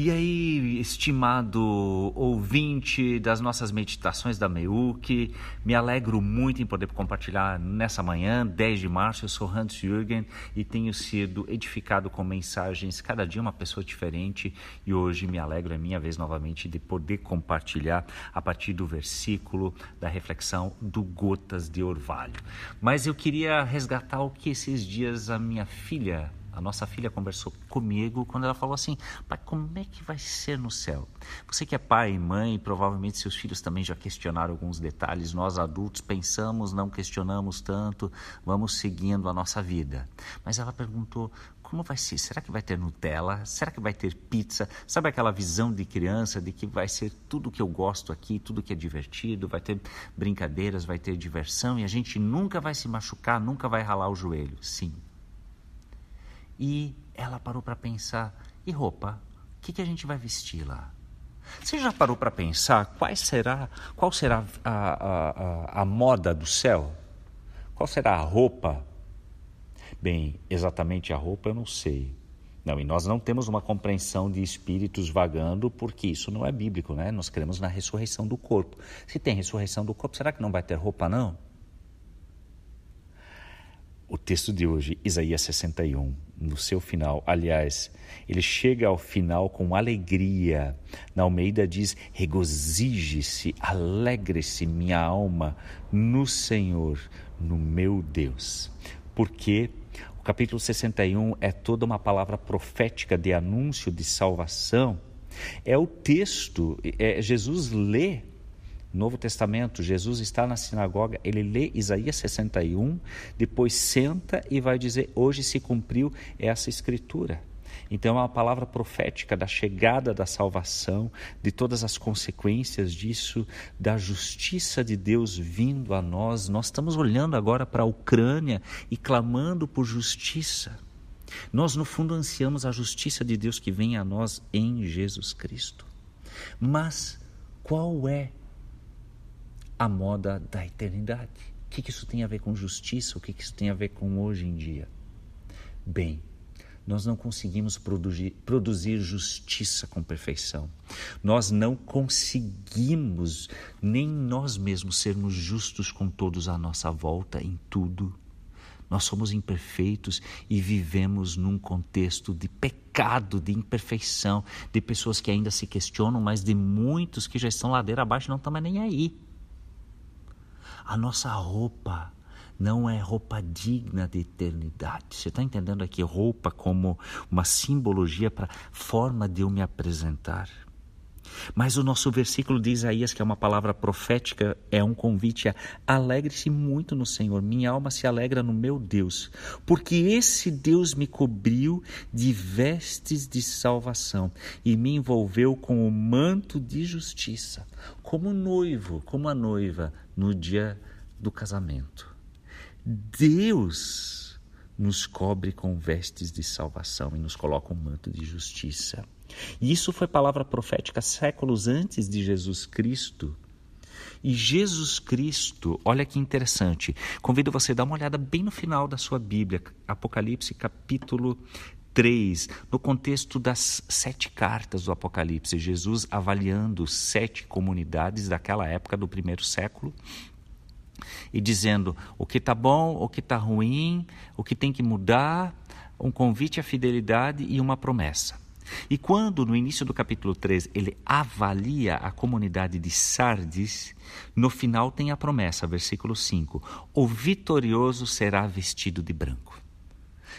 E aí, estimado ouvinte das nossas meditações da MEUC, me alegro muito em poder compartilhar nessa manhã, 10 de março. Eu sou Hans Jürgen e tenho sido edificado com mensagens, cada dia uma pessoa diferente. E hoje me alegro, é minha vez novamente, de poder compartilhar a partir do versículo da reflexão do Gotas de Orvalho. Mas eu queria resgatar o que esses dias a minha filha a nossa filha conversou comigo quando ela falou assim: pai, como é que vai ser no céu? Você que é pai e mãe, provavelmente seus filhos também já questionaram alguns detalhes. Nós adultos pensamos, não questionamos tanto, vamos seguindo a nossa vida. Mas ela perguntou: como vai ser? Será que vai ter Nutella? Será que vai ter pizza? Sabe aquela visão de criança de que vai ser tudo que eu gosto aqui, tudo que é divertido, vai ter brincadeiras, vai ter diversão e a gente nunca vai se machucar, nunca vai ralar o joelho? Sim, e ela parou para pensar: e roupa? O que, que a gente vai vestir lá? Você já parou para pensar qual será, qual será a, a, a, a moda do céu? Qual será a roupa? Bem, exatamente a roupa eu não sei. Não, e nós não temos uma compreensão de espíritos vagando, porque isso não é bíblico, né? Nós cremos na ressurreição do corpo. Se tem ressurreição do corpo, será que não vai ter roupa, não? O texto de hoje, Isaías 61, no seu final, aliás, ele chega ao final com alegria. Na Almeida diz: regozije-se, alegre-se minha alma no Senhor, no meu Deus. Porque o capítulo 61 é toda uma palavra profética de anúncio de salvação. É o texto, é, Jesus lê Novo Testamento, Jesus está na sinagoga, ele lê Isaías 61, depois senta e vai dizer: Hoje se cumpriu essa escritura. Então é uma palavra profética da chegada da salvação, de todas as consequências disso, da justiça de Deus vindo a nós. Nós estamos olhando agora para a Ucrânia e clamando por justiça. Nós, no fundo, ansiamos a justiça de Deus que vem a nós em Jesus Cristo. Mas qual é a moda da eternidade. O que, isso tem a ver com justiça? O que, que isso tem a ver com hoje em dia? Bem, nós não conseguimos produzir, produzir justiça com perfeição. Nós não conseguimos nem nós mesmos sermos justos com todos à nossa volta em tudo. Nós somos imperfeitos e vivemos num contexto de pecado, de imperfeição, de pessoas que ainda se questionam, mas de muitos que já estão ladeira abaixo e não estão mais nem aí. A nossa roupa não é roupa digna de eternidade. Você está entendendo aqui roupa como uma simbologia para forma de eu me apresentar? Mas o nosso versículo de Isaías, que é uma palavra profética, é um convite a alegre-se muito no Senhor. Minha alma se alegra no meu Deus, porque esse Deus me cobriu de vestes de salvação e me envolveu com o manto de justiça, como noivo, como a noiva no dia do casamento. Deus nos cobre com vestes de salvação e nos coloca um manto de justiça. E isso foi palavra profética séculos antes de Jesus Cristo. E Jesus Cristo, olha que interessante, convido você a dar uma olhada bem no final da sua Bíblia, Apocalipse capítulo 3, no contexto das sete cartas do Apocalipse, Jesus avaliando sete comunidades daquela época do primeiro século e dizendo o que está bom, o que está ruim, o que tem que mudar, um convite à fidelidade e uma promessa. E quando, no início do capítulo 3, ele avalia a comunidade de Sardes, no final tem a promessa, versículo 5: O vitorioso será vestido de branco.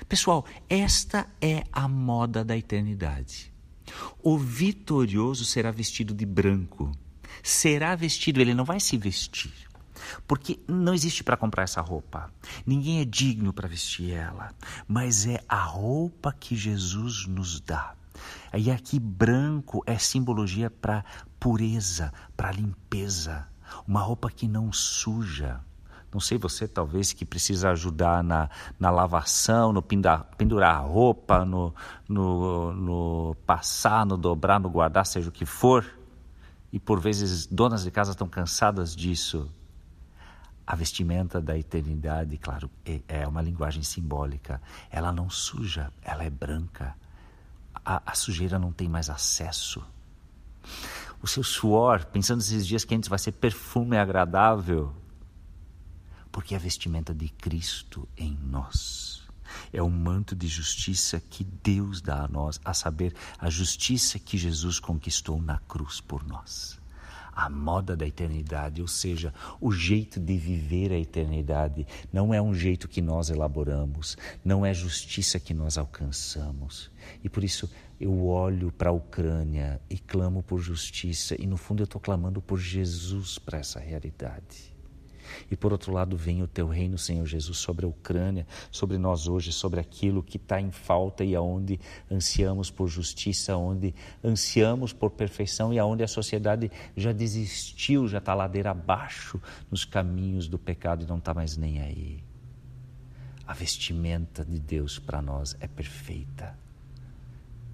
Pessoal, esta é a moda da eternidade. O vitorioso será vestido de branco. Será vestido, ele não vai se vestir. Porque não existe para comprar essa roupa. Ninguém é digno para vestir ela. Mas é a roupa que Jesus nos dá. E aqui branco é simbologia para pureza, para limpeza. Uma roupa que não suja. Não sei você, talvez, que precisa ajudar na, na lavação, no pendurar, a roupa, no, no, no passar, no dobrar, no guardar, seja o que for. E por vezes donas de casa estão cansadas disso. A vestimenta da eternidade, claro, é, é uma linguagem simbólica. Ela não suja, ela é branca. A, a sujeira não tem mais acesso. O seu suor, pensando esses dias quentes, vai ser perfume agradável, porque é a vestimenta de Cristo em nós. É o manto de justiça que Deus dá a nós, a saber, a justiça que Jesus conquistou na cruz por nós a moda da eternidade, ou seja, o jeito de viver a eternidade, não é um jeito que nós elaboramos, não é justiça que nós alcançamos. E por isso eu olho para a Ucrânia e clamo por justiça, e no fundo eu estou clamando por Jesus para essa realidade. E por outro lado, vem o teu reino, Senhor Jesus, sobre a Ucrânia, sobre nós hoje, sobre aquilo que está em falta e aonde ansiamos por justiça, onde ansiamos por perfeição e aonde a sociedade já desistiu, já está ladeira abaixo nos caminhos do pecado e não está mais nem aí. A vestimenta de Deus para nós é perfeita.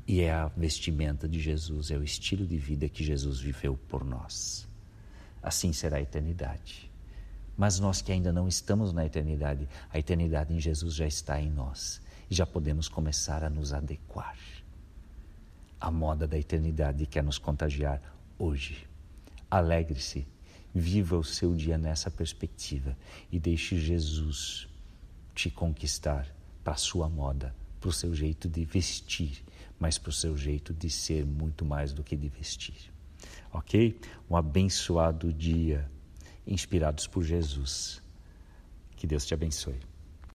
E é a vestimenta de Jesus, é o estilo de vida que Jesus viveu por nós. Assim será a eternidade. Mas nós que ainda não estamos na eternidade, a eternidade em Jesus já está em nós e já podemos começar a nos adequar. A moda da eternidade quer nos contagiar hoje. Alegre-se, viva o seu dia nessa perspectiva e deixe Jesus te conquistar para a sua moda, para o seu jeito de vestir, mas para o seu jeito de ser muito mais do que de vestir. Ok? Um abençoado dia inspirados por Jesus. Que Deus te abençoe.